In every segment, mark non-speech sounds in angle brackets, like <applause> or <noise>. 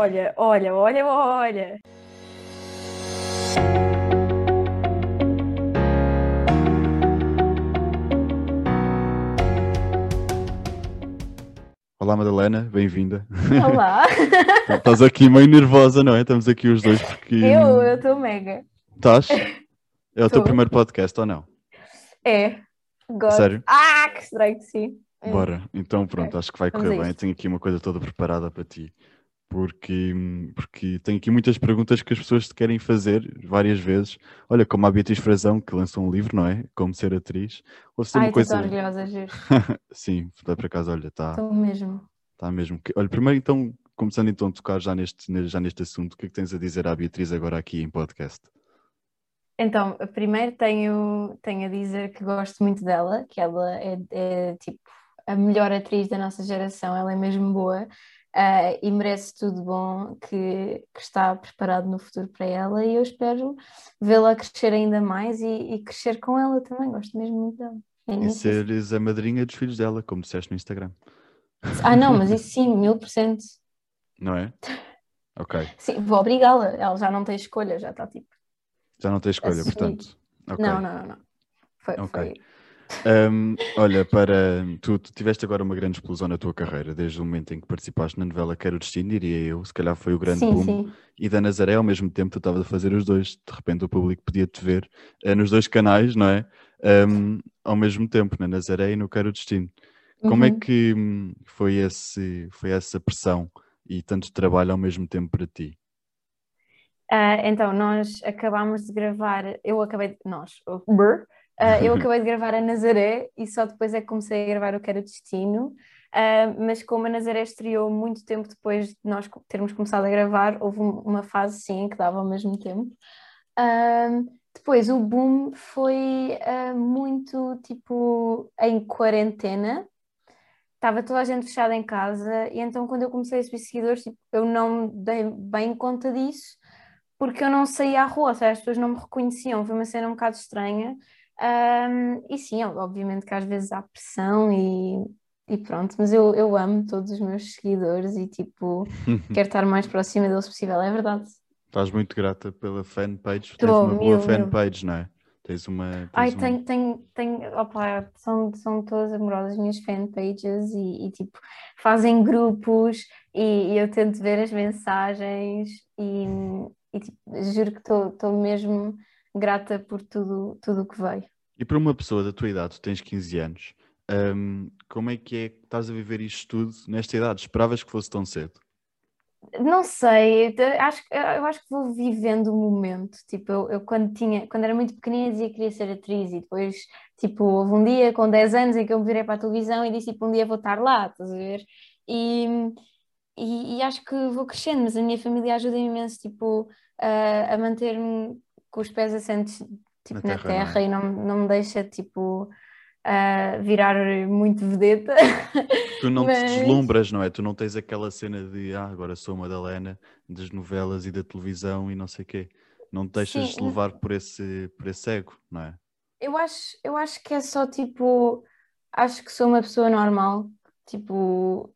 Olha, olha, olha, olha. Olá Madalena, bem-vinda. Olá. <laughs> Estás aqui meio nervosa, não é? Estamos aqui os dois porque. Eu, eu estou mega. Estás? <laughs> É o teu primeiro podcast ou não? É. Gosto. Sério? Ah, que estranho que sim. É. Bora, então pronto, acho que vai correr bem. Tenho aqui uma coisa toda preparada para ti. Porque, porque tenho aqui muitas perguntas que as pessoas te querem fazer várias vezes. Olha, como a Beatriz Frazão, que lançou um livro, não é? Como ser atriz. Ou se tem Ai, uma coisa. orgulhosa. <laughs> Sim, dá para casa, olha, está Estou mesmo. tá mesmo. Olha, primeiro então, começando então a tocar já neste, já neste assunto, o que é que tens a dizer à Beatriz agora aqui em podcast? Então, primeiro tenho, tenho a dizer que gosto muito dela, que ela é, é, tipo a melhor atriz da nossa geração, ela é mesmo boa ah, e merece tudo bom que, que está preparado no futuro para ela e eu espero vê-la crescer ainda mais e, e crescer com ela também, gosto mesmo muito dela. É E seres a madrinha dos filhos dela, como disseste no Instagram, Ah, não, mas <laughs> isso sim, mil por cento. não é? Ok, Sim, vou obrigá-la, ela já não tem escolha, já está tipo. já não tens escolha, Assumido. portanto. Ok. Não, não, não, não. Foi, Ok. foi. Hum, olha, para tu, tu tiveste agora uma grande explosão na tua carreira, desde o momento em que participaste na novela Quero o Destino, diria eu, se calhar foi o grande Sim, boom. sim. E da Nazaré, ao mesmo tempo, tu estavas a fazer os dois, de repente o público podia-te ver eh, nos dois canais, não é? Hum, ao mesmo tempo, na Nazaré e no Quero o Destino. Como é Uhum. que hum, foi, esse, foi essa pressão e tanto trabalho ao mesmo tempo para ti? Ah, então, nós acabámos de gravar, eu acabei, de, nós, o brr, ah, eu acabei de gravar a Nazaré e só depois é que comecei a gravar o Que Era Destino, Ah, mas como a Nazaré estreou muito tempo depois de nós termos começado a gravar, houve um- uma fase sim que dava ao mesmo tempo. Ah, depois o boom foi muito tipo em quarentena, estava toda a gente fechada em casa e então quando eu comecei a subir seguidores, tipo, eu não dei bem conta disso porque eu não saía à rua, seja, as pessoas não me reconheciam, foi uma cena um bocado estranha. Ahm, e sim, obviamente que às vezes há pressão e, e pronto, mas eu, eu amo todos os meus seguidores e tipo, <laughs> quero estar mais próxima deles possível, é verdade. Estás muito grata pela fanpage, tens Tô, uma boa mil, mil. fanpage, não é? Tens uma. Tens Ai, um- tenho, tenho, tenho, opa, são, são todas amorosas as minhas fanpages e, e, tipo, fazem grupos e, e eu tento ver as mensagens e, e, tipo, juro que estou mesmo grata por tudo tudo que veio. E para uma pessoa da tua idade, tu tens 15 anos, hum, como é que é que estás a viver isto tudo nesta idade? Esperavas que fosse tão cedo? Não sei, acho, que- eu acho que vou vivendo o momento. Tipo, eu, eu quando tinha, quando era muito pequenina dizia que queria ser atriz e depois, tipo, houve um dia com 10 anos em que eu me virei para a televisão e disse, tipo, um dia vou estar lá, estás a ver? E, e, e acho que vou crescendo, mas a minha família ajuda imenso, tipo, a, a manter-me com os pés assentes, tipo, Na na terra, não é? terra e não, não me deixa, tipo, a virar muito vedeta. <laughs> Tu não te Mas- deslumbras, não é? Tu não tens aquela cena de ah, agora sou Madalena das novelas e da televisão e não sei quê. Não te deixas Sim. levar por esse, por esse ego, não é? Eu acho, eu acho que é só tipo, acho que sou uma pessoa normal, tipo,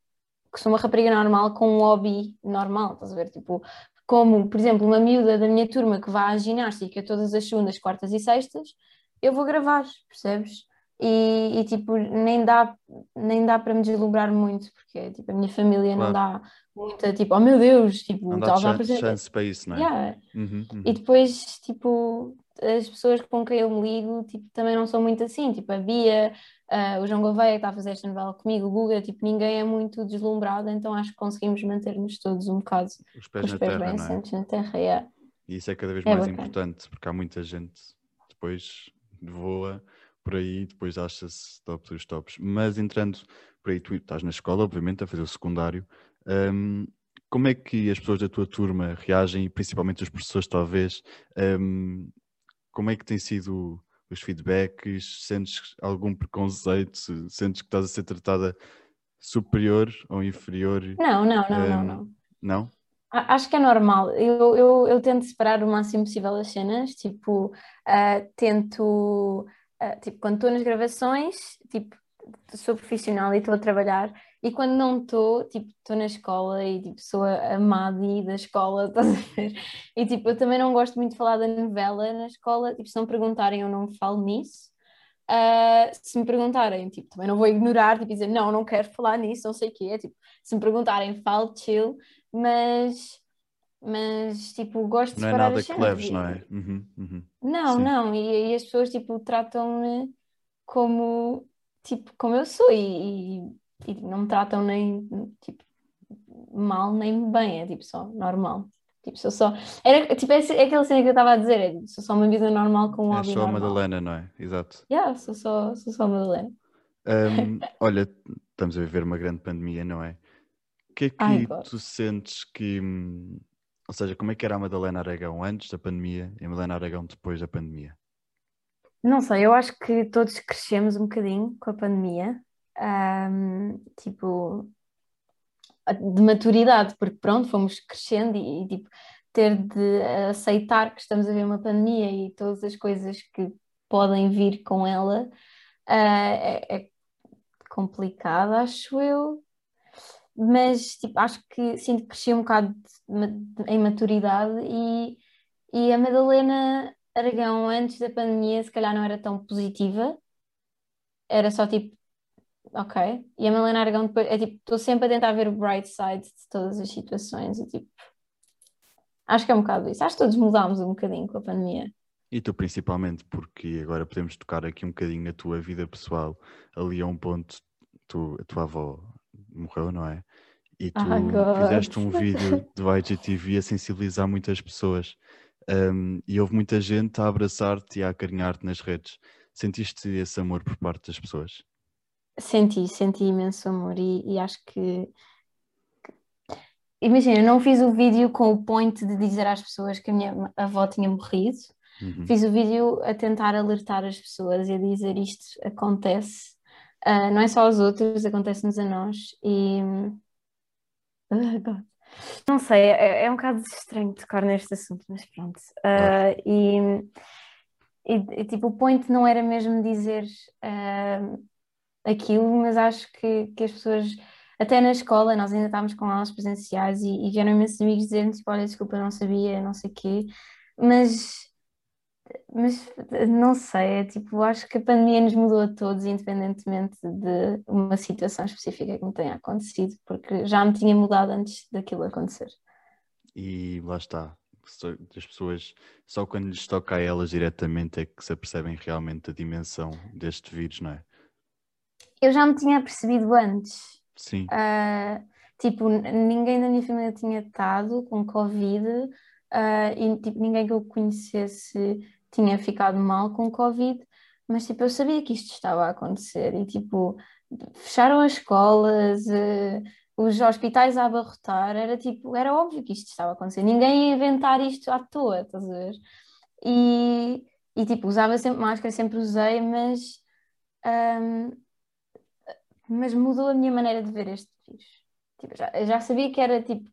que sou uma rapariga normal com um hobby normal, estás a ver? Tipo, como, por exemplo, uma miúda da minha turma que vai à ginástica todas as segundas, quartas e sextas, eu vou gravar, percebes? E, e, tipo, nem dá, nem dá para me deslumbrar muito, porque tipo, a minha família não dá muita, tipo, oh meu Deus, tipo, dá estás a apresentar. chance para isso, não é? Yeah. Uhum, uhum. E depois, tipo, as pessoas com quem eu me ligo, tipo, também não são muito assim. Tipo, a Bia, ah, o João Gouveia, que está a fazer esta novela comigo, o Guga, tipo, ninguém é muito deslumbrado, então acho que conseguimos manter-nos todos um bocado Os pés os na pés terra, bem não é? assentes na terra. yeah. E isso é cada vez É mais bacana. importante, porque há muita gente depois voa por aí, depois acha-se top dos tops. Mas entrando por aí, tu estás na escola, obviamente, a fazer o secundário. Hum, como é que as pessoas da tua turma reagem, e principalmente os professores, talvez? hum, como é que têm sido os feedbacks? Sentes algum preconceito? Sentes que estás a ser tratada superior ou inferior? Não, não, não, não, Hum, não. Não? A- Acho que é normal. Eu, eu, eu tento separar o máximo possível as cenas, tipo, ah, tento, ah, tipo, quando estou nas gravações, tipo, sou profissional e estou a trabalhar, e quando não estou, tipo, estou na escola e tipo, sou a, a Madi da escola, <laughs> estás a ver? E tipo, eu também não gosto muito de falar da novela na escola, tipo, se não perguntarem eu não falo nisso. Uh, se me perguntarem, tipo, também não vou ignorar, tipo, dizer não, não quero falar nisso, não sei o quê, tipo, se me perguntarem, falo chill, mas mas tipo, gosto não de é parar nada que leves, não é? Uhum, uhum. Não, Sim. não, e, e as pessoas tipo tratam-me como tipo como eu sou e, e- e não me tratam nem tipo mal nem bem, é tipo só normal. Tipo, sou só. Era tipo, é, é aquela cena que eu estava a dizer, é, tipo, sou só uma vida normal com um É hobby só a. Madalena, não é? Exato. Yeah, sou só, sou só Madalena. Hum, <laughs> olha, estamos a viver uma grande pandemia, não é? O que é Ai, que God. tu sentes que. hum, Ou seja, como é que era a Madalena Aragão antes da pandemia e a Madalena Aragão depois da pandemia? Não sei, eu acho que todos crescemos um bocadinho com a pandemia, Ahm, tipo, de maturidade, porque pronto, fomos crescendo e, e, tipo, ter de aceitar que estamos a ver uma pandemia e todas as coisas que podem vir com ela, ah, é, é complicado, acho eu. Mas tipo, acho que sinto que cresci um bocado de de- em maturidade e, e a Madalena Aragão antes da pandemia se calhar não era tão positiva, era só tipo, ok. E a Madalena Aragão depois é tipo, estou sempre a tentar ver o bright side de todas as situações e tipo, acho que é um bocado isso. Acho que todos mudámos um bocadinho com a pandemia. E tu principalmente, porque agora podemos tocar aqui um bocadinho na tua vida pessoal, ali a um ponto, tu, a tua avó morreu, não é? E tu God. fizeste um vídeo do IGTV a sensibilizar muitas pessoas. Um, e houve muita gente a abraçar-te e a acarinhar-te nas redes. Sentiste esse amor por parte das pessoas? Senti, senti imenso amor e, e acho que. Imagina, eu não fiz o vídeo com o point de dizer às pessoas que a minha avó tinha morrido. Uhum. Fiz o vídeo a tentar alertar as pessoas e a dizer isto acontece. Ah, não é só aos outros, acontece-nos a nós. E. Ah. Não sei, é, é um bocado estranho tocar neste assunto, mas pronto. Ah, e, e, tipo, o point não era mesmo dizer aquilo, mas acho que, que as pessoas, até na escola, nós ainda estávamos com aulas presenciais e, e vieram imensos amigos dizer tipo, olha, desculpa, não sabia, não sei o quê, mas, mas não sei, é tipo, acho que a pandemia nos mudou a todos, independentemente de uma situação específica que me tenha acontecido, porque já me tinha mudado antes daquilo acontecer. E lá está. As pessoas, só quando lhes toca a elas diretamente é que se apercebem realmente a dimensão deste vírus, não é? Eu já me tinha percebido antes. Sim. Ah, tipo, ninguém da minha família tinha estado com Covid, ah, e tipo, ninguém que eu conhecesse tinha ficado mal com Covid, mas tipo, eu sabia que isto estava a acontecer e tipo, fecharam as escolas, eh, os hospitais a abarrotar, era tipo, era óbvio que isto estava a acontecer, ninguém ia inventar isto à toa, estás a ver? E, e tipo, usava sempre máscara, sempre usei, mas. ahm, mas mudou a minha maneira de ver este vírus. Tipo, já, já sabia que era tipo,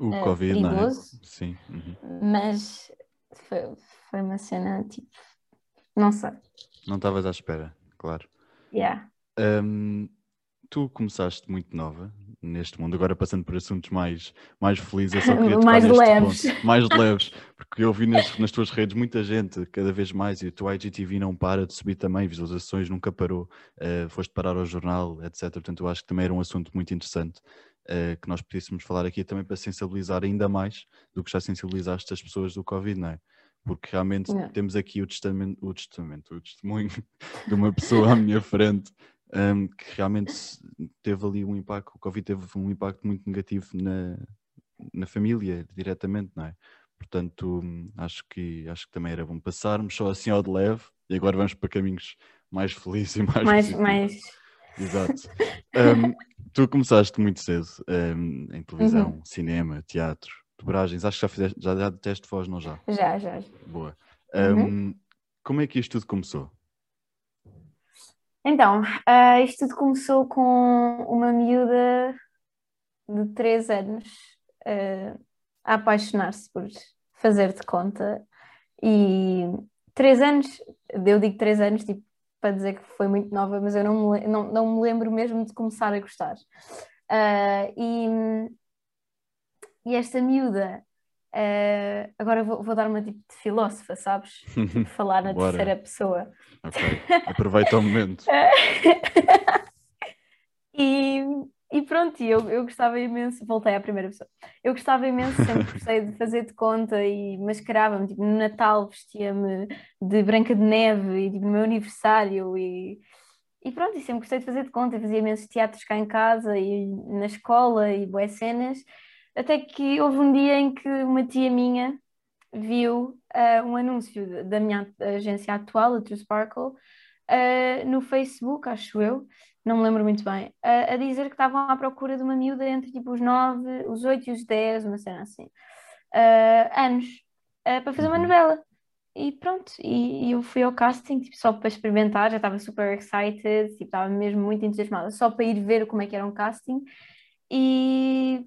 O é, Covid, não é? perigoso. Sim. uhum. mas foi, foi uma cena tipo, não sei. Não estavas à espera, claro. Yeah. Hum, tu começaste muito nova neste mundo, agora passando por assuntos mais, mais felizes, eu só <laughs> queria Mais leves. ponto. Mais leves, porque eu vi nas, nas tuas redes muita gente, cada vez mais, e o teu IGTV não para de subir também, visualizações nunca parou, eh, foste parar ao jornal, etc. Portanto, eu acho que também era um assunto muito interessante eh, que nós pudéssemos falar aqui também para sensibilizar ainda mais do que já sensibilizaste as pessoas do Covid, não é? Porque realmente Yeah. temos aqui o testamento, o testamento, o testemunho <laughs> de uma pessoa à minha frente um, que realmente teve ali um impacto, o Covid teve um impacto muito negativo na, na família, diretamente, não é? Portanto, hum, acho que, acho que também era bom passarmos só assim ao de leve e agora vamos para caminhos mais felizes e mais Mais, mais. Exato. Um, <laughs> tu começaste muito cedo um, em televisão, Uhum. cinema, teatro, dobragens, acho que já fizeste, já, já teste voz, não já? Já, já. Boa. Uhum. Um, como é que isto tudo começou? Então, ah, isto tudo começou com uma miúda de 3 anos ah, a apaixonar-se por fazer de conta. E 3 anos, eu digo 3 anos, tipo, para dizer que foi muito nova, mas eu não me, não, não me lembro mesmo de começar a gostar. Uh, e, e esta miúda, uh, agora vou, vou, dar uma tipo de filósofa, sabes? Tipo, <laughs> falar na terceira pessoa. Ok, aproveita o momento. <laughs> e, e pronto, eu, eu gostava imenso, voltei à primeira pessoa, eu gostava imenso, sempre gostei de fazer de conta e mascarava-me, tipo, no Natal vestia-me de Branca de Neve e tipo, no meu aniversário e, e pronto, e sempre gostei de fazer de conta, fazia imensos teatros cá em casa e na escola e boas cenas, até que houve um dia em que uma tia minha viu uh, um anúncio da minha agência atual, a True Sparkle, uh, no Facebook, acho eu, não me lembro muito bem, a, a, dizer que estavam à procura de uma miúda entre tipo os 9, os 8 e os 10, uma cena assim, uh, anos, uh, para fazer uma uhum. novela. E pronto, e, e, eu fui ao casting tipo, só para experimentar, já estava super excited, tipo, estava mesmo muito entusiasmada, só para ir ver como é que era um casting. E,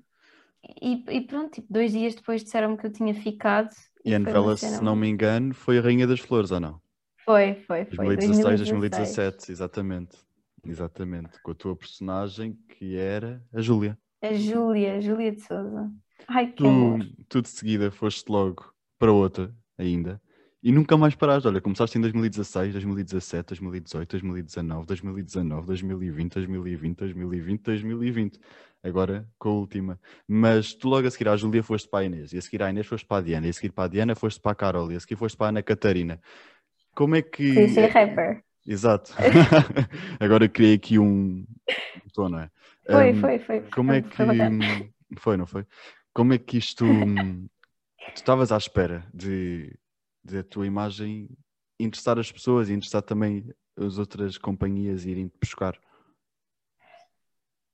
e, e pronto, tipo, dois dias depois disseram-me que eu tinha ficado. E, e a novela, se não me engano, foi a Rainha das Flores, ou não? Foi, foi, foi. 2016, 2016. 2017, exatamente. Exatamente, com a tua personagem que era a Júlia. A Júlia, a Júlia de Souza. Ai, que tu, amor. tu de seguida foste logo para outra ainda e nunca mais paraste. Olha, começaste em 2016, 2017, 2018, 2019, 2019, 2020, 2020, 2020, 2020. Agora com a última. Mas tu logo a seguir à Júlia foste para a Inês, e a seguir à Inês foste para a Diana, e a seguir para a Diana foste para a Carol, e a seguir foste para a Ana Catarina. Como é que. Sim, sim, rapper. Exato. <laughs> Agora criei aqui um, tom, não é? Foi, um, foi, foi. Como é que. Foi, não foi? Como é que isto. <laughs> tu estavas à espera de, de a tua imagem interessar as pessoas e interessar também as outras companhias irem te buscar?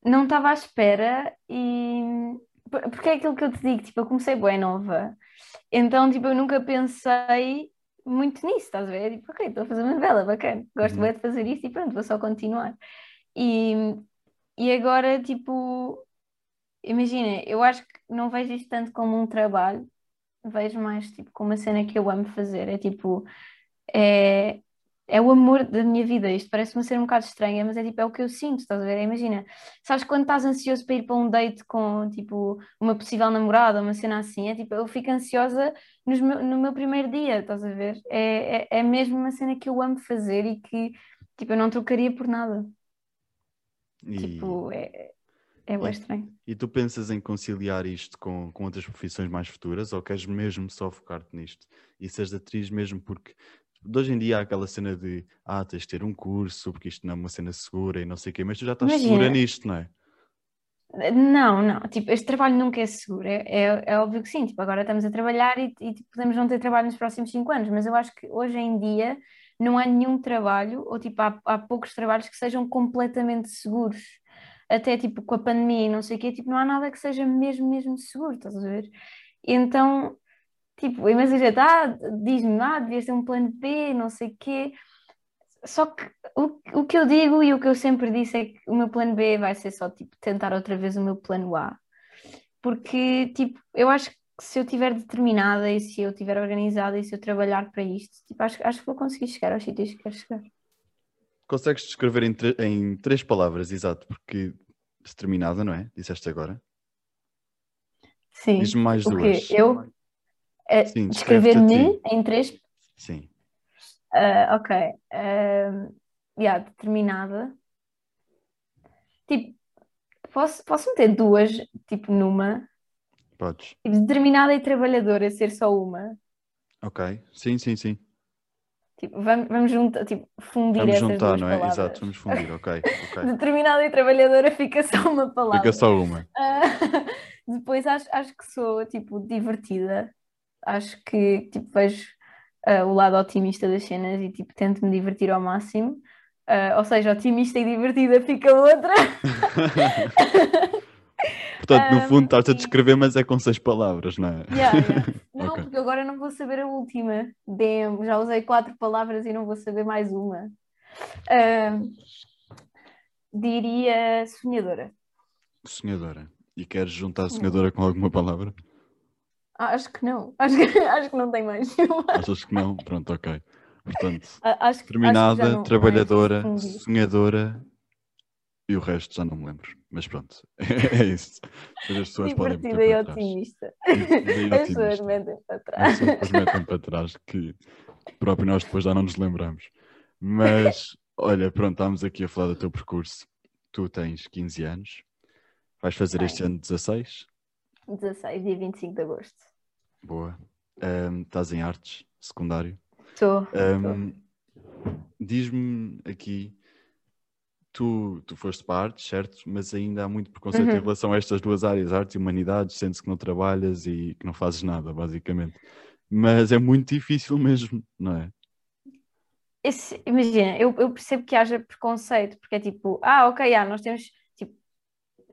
Não estava à espera e. Porque é aquilo que eu te digo, tipo, eu comecei bem nova. Então, tipo, eu nunca pensei muito nisso, estás a ver? Tipo, ok, estou a fazer uma novela, bacana, gosto uhum. bem de fazer isso e pronto, vou só continuar. E, e agora, tipo, imagina, eu acho que não vejo isto tanto como um trabalho, vejo mais tipo como uma cena que eu amo fazer. É tipo, é, é o amor da minha vida. Isto parece-me ser um bocado estranha, mas é tipo, é o que eu sinto, estás a ver? Imagina, sabes quando estás ansioso para ir para um date com tipo uma possível namorada, uma cena assim, é tipo, eu fico ansiosa no meu, no meu primeiro dia, estás a ver? É, é, é mesmo uma cena que eu amo fazer e que tipo, eu não trocaria por nada. E... Tipo, é, é bem estranho. E tu pensas em conciliar isto com, com outras profissões mais futuras ou queres mesmo só focar-te nisto? E seres atriz mesmo porque de hoje em dia há aquela cena de ah, tens de ter um curso, porque isto não é uma cena segura e não sei o quê, mas tu já estás Imagina. segura nisto, não é? Não, não, tipo, este trabalho nunca é seguro, é, é, é óbvio que sim, tipo, agora estamos a trabalhar e, e tipo, podemos não ter trabalho nos próximos cinco anos, mas eu acho que hoje em dia não há nenhum trabalho, ou tipo, há, há poucos trabalhos que sejam completamente seguros, até tipo com a pandemia e não sei o quê, tipo, não há nada que seja mesmo, mesmo seguro, estás a ver? Então, Tipo, imagina, ah, diz-me, ah, devias ter um plano B, não sei o quê. Só que o, o que eu digo e o que eu sempre disse é que o meu plano B vai ser só, tipo, tentar outra vez o meu plano A. Porque, tipo, eu acho que se eu estiver determinada e se eu estiver organizada e se eu trabalhar para isto, tipo, acho, acho que vou conseguir chegar aos sítios que quero chegar. Consegues descrever em, em três palavras, exato, porque determinada, não é? Disseste agora. Sim. Diz-me mais duas. Eu, Sim, Descrever-me em três. Sim. Uh, ok. Uh, yeah, determinada. Tipo, posso, posso meter duas, tipo, numa? Podes. Tipo, determinada e trabalhadora, ser só uma. Ok. Sim, sim, sim. Tipo, vamos, vamos juntar, tipo, fundir vamos essas juntar, duas não é? palavras. Exato, vamos fundir, ok. <laughs> okay. Determinada e trabalhadora fica só uma palavra. Fica só uma. Uh, <laughs> depois acho, acho que sou, tipo, divertida acho que tipo, vejo uh, o lado otimista das cenas e tipo, tento me divertir ao máximo. Uh, ou seja, otimista e divertida fica outra. <laughs> Portanto, no fundo, estás a descrever, mas é com seis palavras, não é? Yeah, yeah. Okay. porque agora não vou saber a última. Damn, já usei quatro palavras e não vou saber mais uma. Uh, diria sonhadora. Sonhadora. E queres juntar sonhadora com alguma palavra? Acho que não. <laughs> Acho que, acho que não tem mais nenhuma. Achas que não? Pronto, ok. Portanto, Acho, que- acho trabalhadora, sonhadora e o resto já não me lembro. Mas pronto, <laughs> é isso. Depois as pessoas podem meter Divertida e para trás. otimista. E As pessoas metem para As trás. pessoas depois metem para trás que próprio nós depois já não nos lembramos. Mas, <laughs> olha, pronto, estamos aqui a falar do teu percurso. Tu tens 15 anos, vais fazer este Tenho. ano 16. 16, dia 25 de agosto. Boa. Ahm, estás em artes, secundário. Estou. Ahm, Diz-me aqui, tu, tu foste para artes, certo? Mas ainda há muito preconceito em Uhum. relação a estas duas áreas, artes e humanidades, sente-se que não trabalhas e que não fazes nada, basicamente. Mas é muito difícil mesmo, não é? Esse- imagina, eu, eu percebo que haja preconceito, porque é tipo, ah, ok, ah, nós temos tipo,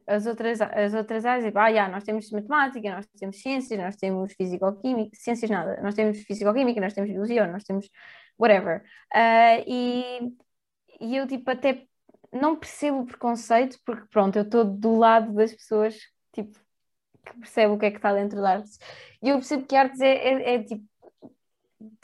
as outras, as outras áreas, tipo, ah, yeah, nós temos matemática, nós temos ciências, nós temos fisicoquímica, ciências nada, nós temos fisicoquímica, nós temos biologia, nós temos whatever. Ah, e, e eu tipo até não percebo o preconceito, porque pronto, eu estou do lado das pessoas tipo, que percebem o que é que está dentro da artes. E eu percebo que artes é, é, é, tipo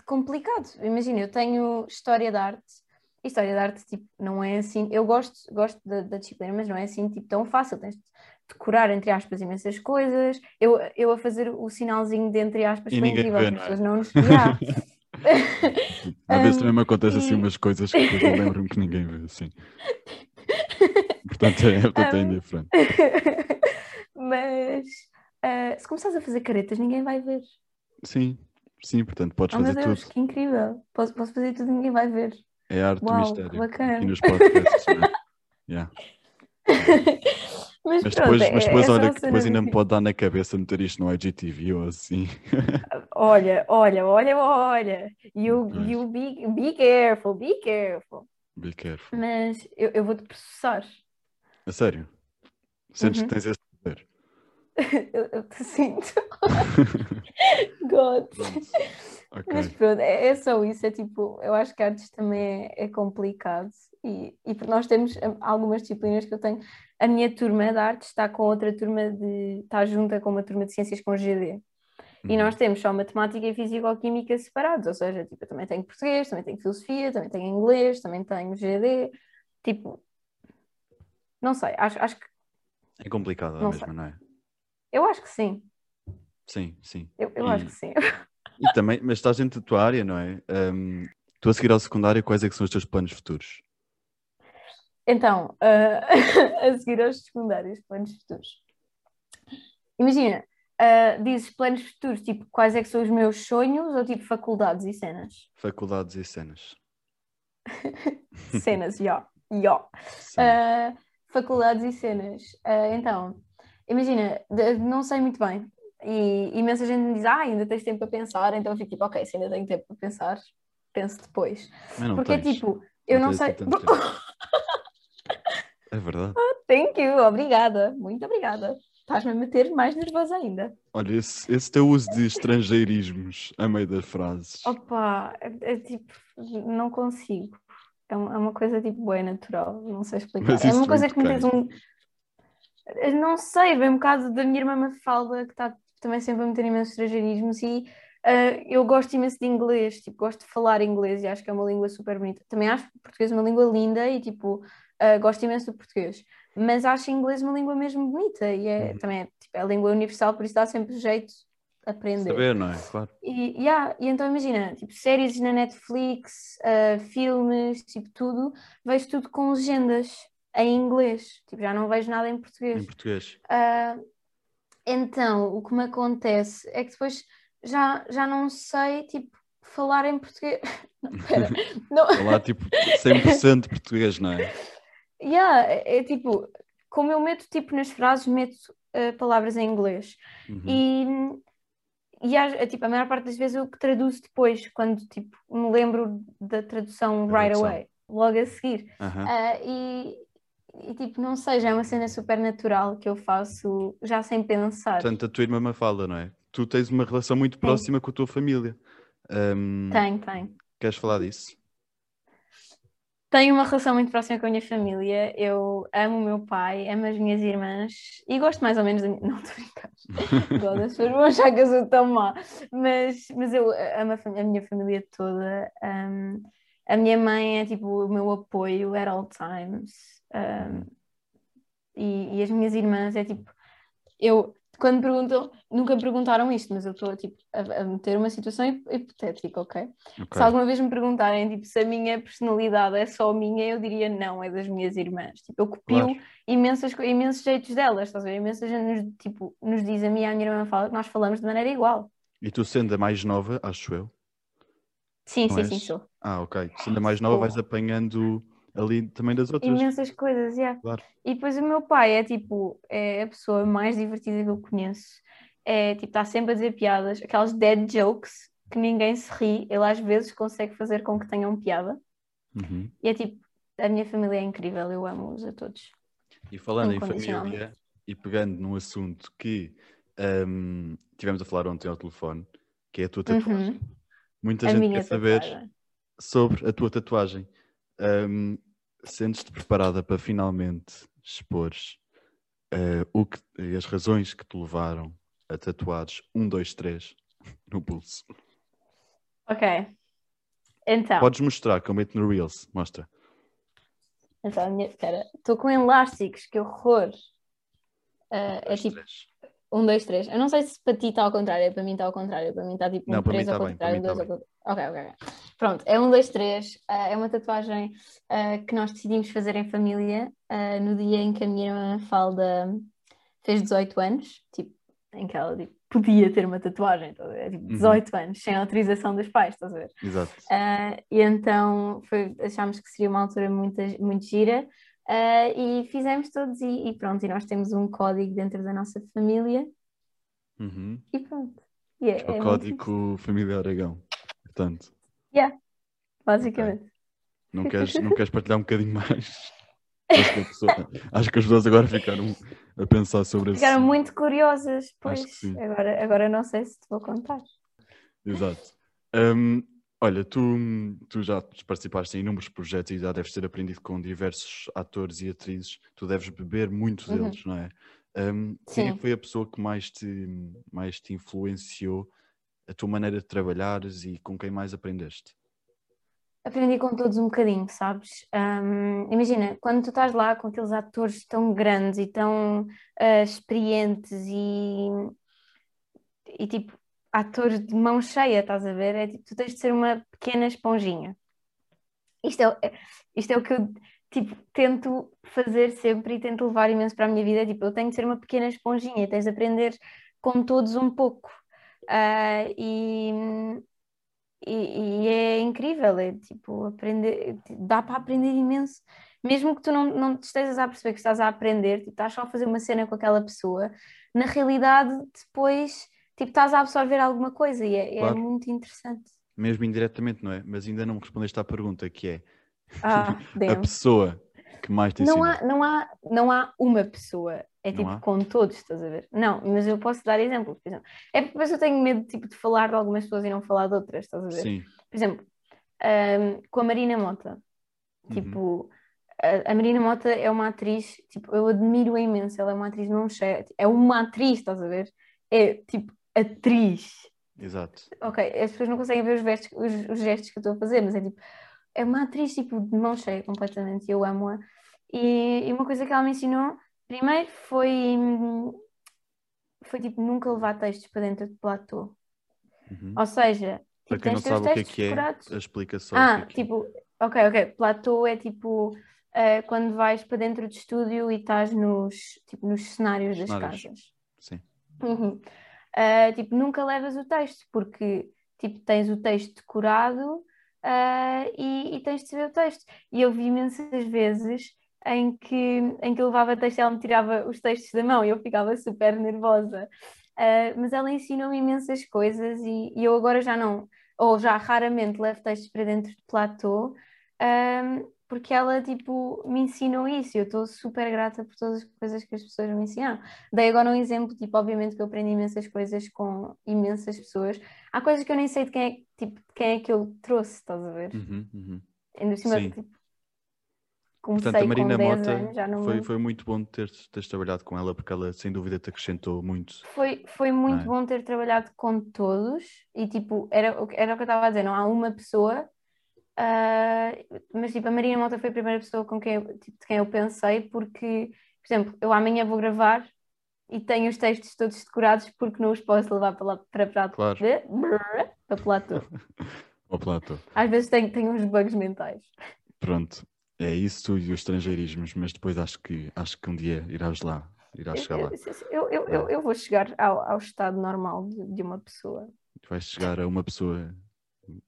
complicado. Imagina, eu tenho história da arte. E história da arte, tipo, não é assim. Eu gosto, gosto da, da disciplina, mas não é assim, tipo, tão fácil. Tens de decorar, entre aspas, imensas coisas. Eu, eu a fazer o sinalzinho de entre aspas E foi incrível, as é? pessoas não nos. <laughs> Yeah. Às vezes também me acontece assim umas coisas que eu lembro-me que ninguém vê assim. Portanto, é, portanto, é indiferente. <laughs> mas ah, se começares a fazer caretas, ninguém vai ver. Sim, sim, portanto, podes Oh meu fazer Deus, tudo. que incrível! Posso, posso fazer tudo e ninguém vai ver. É arte do Uau, que mistério. bacana. Aqui nos podcasts, não é? <laughs> Yeah. <laughs> Mas Mas pronto, depois, mas é- depois é olha, que depois de ainda me pode dar na cabeça meter isto no IGTV ou assim. <laughs> Olha, olha, olha, olha. You, you be, be careful, be careful. Be careful. Mas eu, eu vou-te processar. A sério? Sentes Uhum. que tens esse poder? <laughs> Eu, eu te sinto. <laughs> God. Pronto. Ok. Mas pronto, é, é só isso. É tipo, eu acho que artes também é, é complicado. E, e nós temos hum, algumas disciplinas que eu tenho. A minha turma de artes está com outra turma de. está junta com uma turma de ciências com GD. E Uhum. nós temos só matemática e fisicoquímica separados, ou seja, tipo, eu também tenho português, também tenho filosofia, também tenho inglês, também tenho GD, tipo, não sei, acho, acho que, É complicado Não mesmo, não é? eu acho que sim, Sim, sim. eu, eu E- acho que sim. <laughs> E também, mas estás dentro da tua área, não é? Ahm, tu a seguir ao secundário, quais é que são os teus planos futuros? Então, ah, <laughs> a seguir aos secundários, planos futuros. Imagina, ah, dizes planos futuros, tipo, quais é que são os meus sonhos ou tipo faculdades e cenas? Faculdades e cenas. <laughs> Cenas, já, já. Ah, faculdades e cenas. Ah, então, imagina, não sei muito bem. E imensa gente me diz, ah, ainda tens tempo para pensar. Então eu fico tipo, ok, se ainda tenho tempo para pensar, penso depois. Porque tens. tipo, eu Não não sei. assim. <laughs> É verdade. Thank you, obrigada, muito obrigada. Estás-me a meter mais nervosa ainda. Olha, esse, esse teu uso de estrangeirismos a meio das frases. Opa, é, é tipo, não consigo. É uma, é uma coisa tipo boa, natural, não sei explicar. É uma coisa que me diz um. Eu Não sei, vem um bocado da minha irmã Mafalda, que está também sempre a meter imensos estrangeirismos e ah, eu gosto imenso de inglês, tipo, gosto de falar inglês e acho que é uma língua super bonita. Também acho o português uma língua linda e tipo, ah, gosto imenso do português, mas acho inglês uma língua mesmo bonita e é, Uhum. também é, tipo, é a língua universal, por isso dá sempre jeito de aprender. Saber, não é? Claro. E, yeah, e então imagina, tipo, séries na Netflix, ah, filmes, tipo, tudo, vejo tudo com legendas em inglês, tipo, já não vejo nada em português. Em português. Ah, então, o que me acontece é que depois já, já não sei, tipo, falar em português. <laughs> Não, pera, <laughs> não, Falar tipo 100% português, não é? yeah, é, é tipo, como eu meto, tipo, nas frases, meto ah, palavras em inglês. Uhum. E, e às- tipo, a maior parte das vezes eu que traduzo depois, quando tipo, me lembro da tradução Da right tradução. away, logo a seguir. Aham. Ah, e, e tipo, não sei, já é uma cena super natural que eu faço já sem pensar. Portanto, a tua irmã Mafalda, não é? Tu tens uma relação muito próxima com a tua família. Ahm, Tem, tem. Queres falar disso? tenho uma relação muito próxima com a minha família. Eu amo o meu pai, amo as minhas irmãs e gosto mais ou menos da minha. <laughs> Não, estou a brincar. <laughs> As pessoas vão achar que eu sou tão má. Mas, mas eu amo a, a minha família toda. Um, a minha mãe é tipo o meu apoio at all times. Um, e, e as minhas irmãs é tipo. Eu quando perguntam, nunca me perguntaram isto, mas eu estou tipo, a, a meter uma situação hipotética, ok? okay? Se alguma vez me perguntarem tipo, se a minha personalidade é só minha, eu diria não, é das minhas irmãs. Tipo, eu copio claro. imensas, imensos jeitos delas, estás a ver? Imensa gente nos, tipo, nos diz, a mim e minha irmã fala que nós falamos de maneira igual. E tu sendo a mais nova, acho eu? Sim, sim, és? sim, sou. Ah, ok. Sendo a mais nova, vais apanhando ali também das outras. Imensas coisas, yeah. Claro. E depois o meu pai é tipo, é a pessoa mais divertida que eu conheço. É tipo, está sempre a dizer piadas, aquelas dead jokes que ninguém se ri, ele às vezes consegue fazer com que tenham piada. Uhum. E é tipo, a minha família é incrível, eu amo-os a todos. E falando em família e pegando num assunto que um, tivemos a falar ontem ao telefone, que é a tua tatuagem. Uhum. Muita a gente quer saber tatuagem. sobre a tua tatuagem. Um, Sentes-te preparada para finalmente expor uh, o que, as razões que te levaram a tatuares 1, 2, 3 no pulso? Ok. Então. Podes mostrar, que eu meto no Reels. Mostra. Então, minha... espera. Estou com elásticos, que horror. Uh, é tipo. Três. Um, dois, três. Eu não sei se para ti está ao contrário, para mim está ao contrário. Para mim está tipo um não, três ao tá contrário, bem, dois tá ao contrário. Ok, ok, ok. Pronto, é um, dois, três. Uh, é uma tatuagem uh, que nós decidimos fazer em família uh, no dia em que a minha irmã Falda fez 18 anos, tipo, em que ela tipo, podia ter uma tatuagem, é tipo 18 uhum. anos, sem autorização dos pais, estás a ver? Exato. e então foi, achámos que seria uma altura muito, muito gira. E fizemos todos e, e, pronto, e nós temos um código dentro da nossa família uhum. e pronto. Yeah, é, é o código Família Aragão, portanto. Yeah, basicamente. Okay. Não, queres, não queres partilhar um bocadinho mais? <laughs> Acho que, pessoa, acho que, as pessoas agora ficaram a pensar sobre isso. Ficaram muito curiosas, pois agora, agora não sei se te vou contar. Exato. Um, Olha, tu, tu já participaste em inúmeros projetos e já deves ter aprendido com diversos atores e atrizes. Tu deves beber muitos uhum. deles, não é? Um, quem é que foi a pessoa que mais te, mais te influenciou a tua maneira de trabalhares e com quem mais aprendeste? Aprendi com todos um bocadinho, sabes? Um, imagina, quando tu estás lá com aqueles atores tão grandes e tão uh, experientes e, e tipo, atores de mão cheia, estás a ver? É tipo, tu tens de ser uma pequena esponjinha. Isto é, isto é o que eu tipo, tento fazer sempre e tento levar imenso para a minha vida. Tipo, eu tenho de ser uma pequena esponjinha, tens de aprender com todos um pouco. Uh, e, e, e, é incrível, é tipo, aprender, dá para aprender imenso. Mesmo que tu não, não estejas a perceber que estás a aprender, tipo, estás só a fazer uma cena com aquela pessoa, na realidade, depois tipo, estás a absorver alguma coisa e é, é claro. é muito interessante. Mesmo indiretamente, não é? Mas ainda não me respondeste à pergunta que é ah, <laughs> a pessoa que mais te não há, não há Não há uma pessoa, é tipo com todos, estás a ver? Não, mas eu posso dar exemplos, por exemplo. É porque depois eu tenho medo tipo, de falar de algumas pessoas e não falar de outras, estás a ver? Sim. Por exemplo, um, com a Marina Mota, uhum. tipo, a, a Marina Mota é uma atriz, tipo, eu admiro-a imenso, ela é uma atriz não cheia, é uma atriz, estás a ver? É tipo atriz. Exato. Ok, as pessoas não conseguem ver os, vestos, os, os, gestos que eu estou a fazer, mas é tipo, é uma atriz tipo de mão cheia completamente, eu amo-a. E, e, uma coisa que ela me ensinou, primeiro foi, foi tipo, nunca levar textos para dentro de platô. Uhum. Ou seja, tipo, para quem não sabe o que é que é, a explicação. Ah, que é tipo, ok, ok, platô é tipo uh, quando vais para dentro de estúdio e estás nos, tipo, nos cenários, cenários. das casas. Sim. Uhum uh, tipo, nunca levas o texto, porque tipo, tens o texto decorado uh, e, e, tens de saber o texto. E eu vi imensas vezes em que, em que eu levava texto e ela me tirava os textos da mão e eu ficava super nervosa. Uh, mas ela ensinou-me imensas coisas e, e, eu agora já não, ou já raramente levo textos para dentro de platô, porque ela, tipo, me ensinou isso e eu estou super grata por todas as coisas que as pessoas me ensinaram. Dei agora um exemplo, tipo, obviamente que eu aprendi imensas coisas com imensas pessoas. Há coisas que eu nem sei de quem é, tipo, de quem é que eu trouxe, estás a ver? Uhum, uhum. Ainda cima, tipo, comecei Portanto, a Marina com 10 Mota anos, foi, foi muito bom teres, teres trabalhado com ela, porque ela sem dúvida te acrescentou muito. Foi, foi muito é? bom ter trabalhado com todos e tipo, era, o que- era o que eu estava a dizer, não há uma pessoa, ah, mas tipo, a Marina Mota foi a primeira pessoa com quem eu, tipo, de quem eu pensei, porque, por exemplo, eu amanhã vou gravar e tenho os textos todos decorados porque não os posso levar para lá para, para, Claro. para platô. <laughs> Ó Plato. Às vezes tenho, tenho uns bugs mentais. Pronto, é isso e os estrangeirismos, mas depois acho que, acho que um dia irás lá, irás chegar lá. Eu, eu, eu, eu vou chegar ao, ao estado normal de, de uma pessoa. Vais chegar a uma pessoa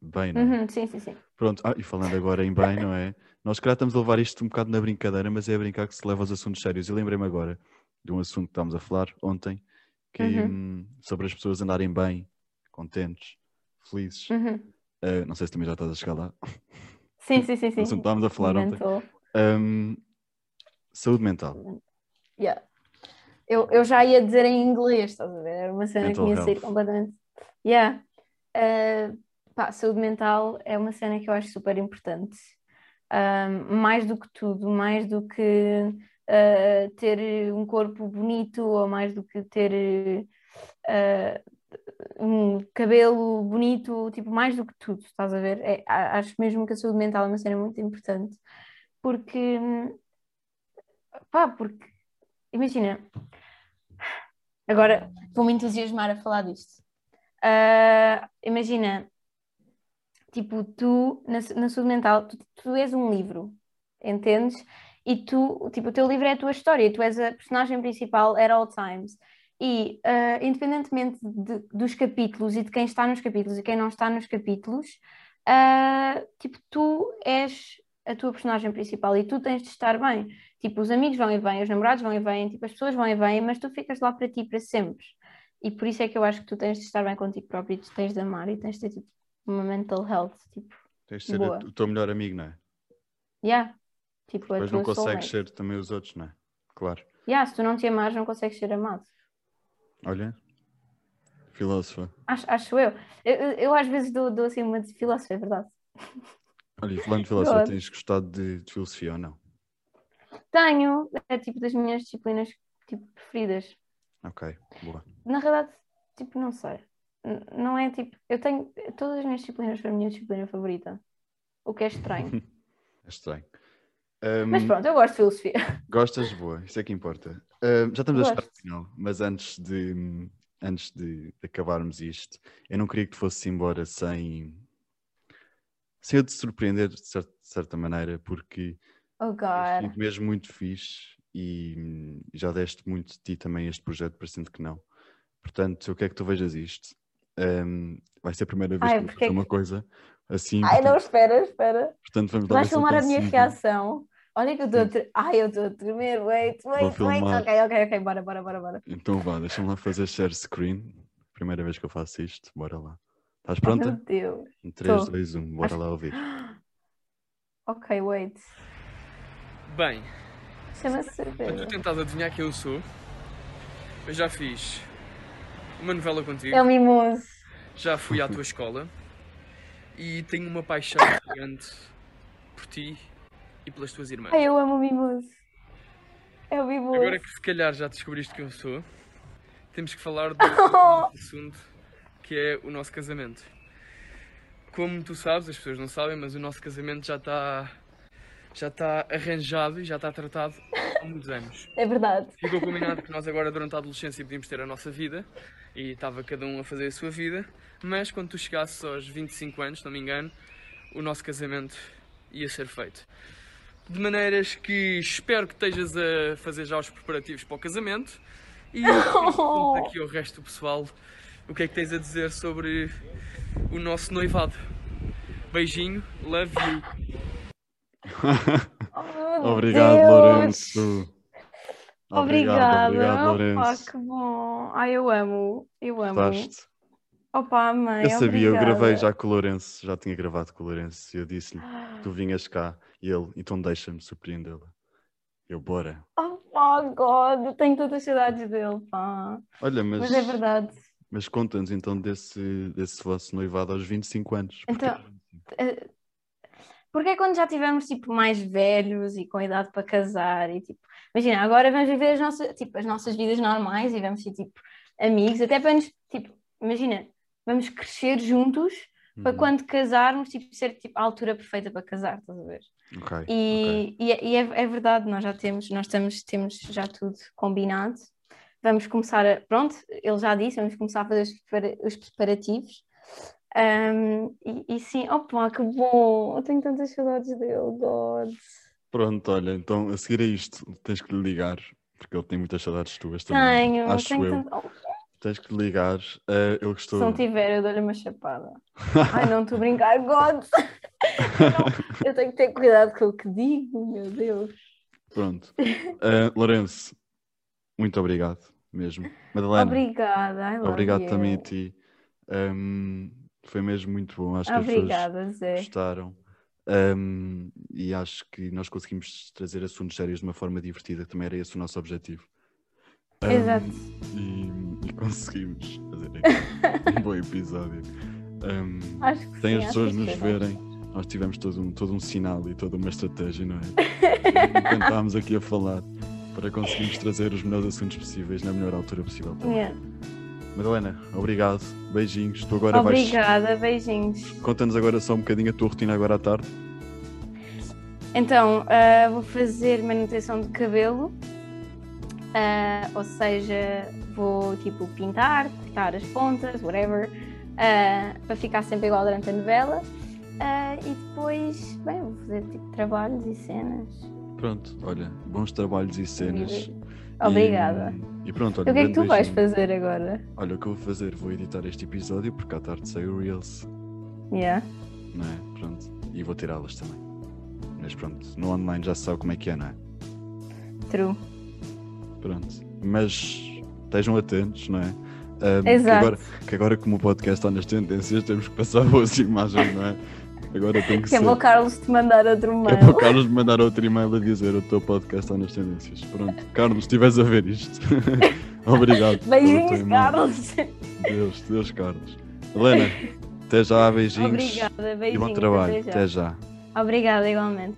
bem, não é? Uhum, sim, sim, sim. Pronto, ah, e falando agora em bem, não é? Nós, calhar, estamos a levar isto um bocado na brincadeira, mas é a brincar que se leva aos assuntos sérios. E lembrei-me agora de um assunto que estávamos a falar ontem, que, Uhum. hum, sobre as pessoas andarem bem, contentes, felizes. Uhum. Ah, não sei se também já estás a chegar lá. <laughs> Sim, sim, sim, sim. assunto estávamos a falar ontem. Hum, saúde mental. Yeah. Eu, eu já ia dizer em inglês, estás a ver? Era uma cena Mental que ia sair completamente. Yeah. Uh, pá, saúde mental é uma cena que eu acho super importante. Um, mais do que tudo, mais do que uh, ter um corpo bonito ou mais do que ter uh, um cabelo bonito, tipo, mais do que tudo, estás a ver? É, acho mesmo que a saúde mental é uma cena muito importante porque, pá, porque imagina, agora vou-me entusiasmar a falar disto. Ah, imagina, tipo, tu, na, na saúde mental, tu, tu és um livro, entendes? E tu, tipo, o teu livro é a tua história, tu és a personagem principal at all times. E, ah, independentemente de- dos capítulos e de quem está nos capítulos e quem não está nos capítulos, ah, tipo, tu és a tua personagem principal e tu tens de estar bem. Tipo, os amigos vão e vêm, os namorados vão e vêm, tipo, as pessoas vão e vêm, mas tu ficas lá para ti para sempre. E por isso é que eu acho que tu tens de estar bem contigo próprio e tu tens de amar e tens de ter tipo, uma mental health, tipo, Tens de ser Boa. o teu melhor amigo, não é? yeah. Tipo, Depois não consegues soulmate. ser também os outros, não é? Claro. Yeah, se tu não te amares, não consegues ser amado. Olha, filósofa. Acho, acho eu. Eu, eu- às vezes dou, dou assim uma de filósofo, é verdade. Olha, falando de filósofa, tens gostado de, de filosofia ou não? Tenho, é tipo das minhas disciplinas tipo, preferidas. Ok, boa. Na realidade, tipo, não sei. Não é tipo. Eu tenho. Todas as minhas disciplinas foram a minha disciplina favorita. O que é estranho. <laughs> É estranho. Mas Ahm, pronto, eu gosto de filosofia. Gostas? Boa, isso é que importa. Já estamos a chegar ao Gosto. final, mas antes de, antes de acabarmos isto, eu não queria que tu fosses embora sem, sem eu te surpreender de, cer- de certa maneira, porque Oh, God. mesmo muito fixe e já deste muito de ti também este projeto, parecendo que não. Portanto, eu quero que tu vejas isto. Ahm, vai ser a primeira vez Ai, que eu é fazer uma coisa assim. Ai, não, portanto, espera, espera. portanto, vamos vais filmar a minha reação. Olha que eu estou a tre... Ai, eu estou a tremer. Wait, wait, wait. filmar. Ok, ok, ok. Bora, bora, bora, bora. Então vá, deixa-me lá fazer share screen. Primeira vez que eu faço isto, bora lá. Estás Oh, meu pronta? Deus. Em 3, Tô. 2, 1, bora Acho- lá ouvir. <gasps> Ok, wait. Bem, Chama-se para tu tentares adivinhar quem eu sou, eu já fiz uma novela contigo, É o mimoso. já fui à tua <laughs> escola e tenho uma paixão grande por ti e pelas tuas irmãs. Ai, eu amo o mimoso. É o mimoso. Agora que se calhar já descobriste quem eu sou, temos que falar do outro <laughs> assunto que é o nosso casamento. Como tu sabes, as pessoas não sabem, mas o nosso casamento já está já está arranjado e já está tratado há muitos anos. <laughs> É verdade. Ficou combinado que nós agora durante a adolescência podíamos ter a nossa vida e estava cada um a fazer a sua vida, mas quando tu chegasses aos 25 anos, se não me engano, o nosso casamento ia ser feito. De maneiras que espero que estejas a fazer já os preparativos para o casamento e <laughs> aqui ao resto do pessoal o que é que tens a dizer sobre o nosso noivado. Beijinho, love you. <laughs> Oh, obrigado, Deus. Lourenço. Obrigada. obrigado, Opa, Lourenço. que bom. Ai, eu amo. Eu amo. Gostaste? Opa, mãe, Eu sabia, eu gravei obrigada. já com o Lourenço, já tinha gravado com o Lourenço e eu disse-lhe, tu vinhas cá e ele, então deixa-me surpreendê-la. Eu, bora. Oh, oh, God, eu tenho tantas saudades dele, pá. Olha, mas, Mas é verdade. mas conta-nos então desse, desse vosso noivado aos 25 anos. Porquê? Então, eh, Porque é quando já tivermos tipo mais velhos e com idade para casar e tipo, imagina, agora vamos viver as nossas, tipo, as nossas vidas normais e vamos ser tipo amigos, até para nos, tipo, imagina, vamos crescer juntos para Uhum. quando casarmos, tipo, ser tipo a altura perfeita para casar, estás a ver? Ok, ok. E, e é, e é- é verdade, nós já temos, nós estamos, temos já tudo combinado. Vamos começar a, pronto, ele já disse, vamos começar a fazer os, prepara- os preparativos. Ahm, e, e sim, opa, que bom! Eu tenho tantas saudades dele, God. Pronto, olha, então a seguir a isto tens que lhe ligar, porque ele tem muitas saudades tuas também. Tenho, acho tenho eu. tanto. Tens que lhe ligar. eh, ele se gostou. não tiver, eu dou-lhe uma chapada. <laughs> Ai, não estou a brincar, God! Eu tenho que ter cuidado com o que digo, meu Deus. Pronto. Eh, Lourenço, muito obrigado mesmo. Madalena, Obrigada, obrigado you. também a ti. Ehm, foi mesmo muito bom. Acho que as pessoas Obrigada, Zé. gostaram. Ehm, e acho que nós conseguimos trazer assuntos sérios de uma forma divertida, que também era esse o nosso objetivo. Ehm, Exato. E, e conseguimos fazer aqui <laughs> um bom episódio. Ehm, Acho que sem sim, as pessoas nos verem, nós tivemos todo um, todo um sinal e toda uma estratégia, não é? <laughs> Tentámos aqui a falar para conseguirmos trazer os melhores assuntos possíveis na melhor altura possível. também. Yeah. Madalena, obrigado, beijinhos. Tu agora vais. Obrigada, beijinhos. Conta-nos agora só um bocadinho a tua rotina agora à tarde. Então, ah, vou fazer manutenção de cabelo, ah, ou seja, vou tipo pintar, cortar as pontas, whatever, ah, para ficar sempre igual durante a novela. Ah, e depois, bem, vou fazer tipo trabalhos e cenas. Pronto, olha, bons trabalhos e cenas. Obrigada. E, e pronto, olha, o que é que um tu vais beijinho. fazer agora? Olha, o que eu vou fazer, vou editar este episódio porque à tarde sai o Reels, Yeah. não é? Pronto. E vou tirá-las também. Mas pronto, no online já se sabe como é que é, não é? True. Pronto. Mas estejam atentos, não é? Ahm, que, Exato. agora, que agora, como o podcast está nas tendências, temos que passar boas <laughs> imagens, não é? Agora tem que Que é ser. para o Carlos te mandar outro É mail. para o Carlos me mandar outro e-mail a dizer o teu podcast está nas tendências. Pronto, Carlos, se estiveres a ver isto, <laughs> obrigado. Beijinhos, e-mail. Carlos. Deus, Deus, Carlos. Helena, até já, beijinhos Obrigada, e beijinhos. bom trabalho. até já. Até já. Obrigada, igualmente.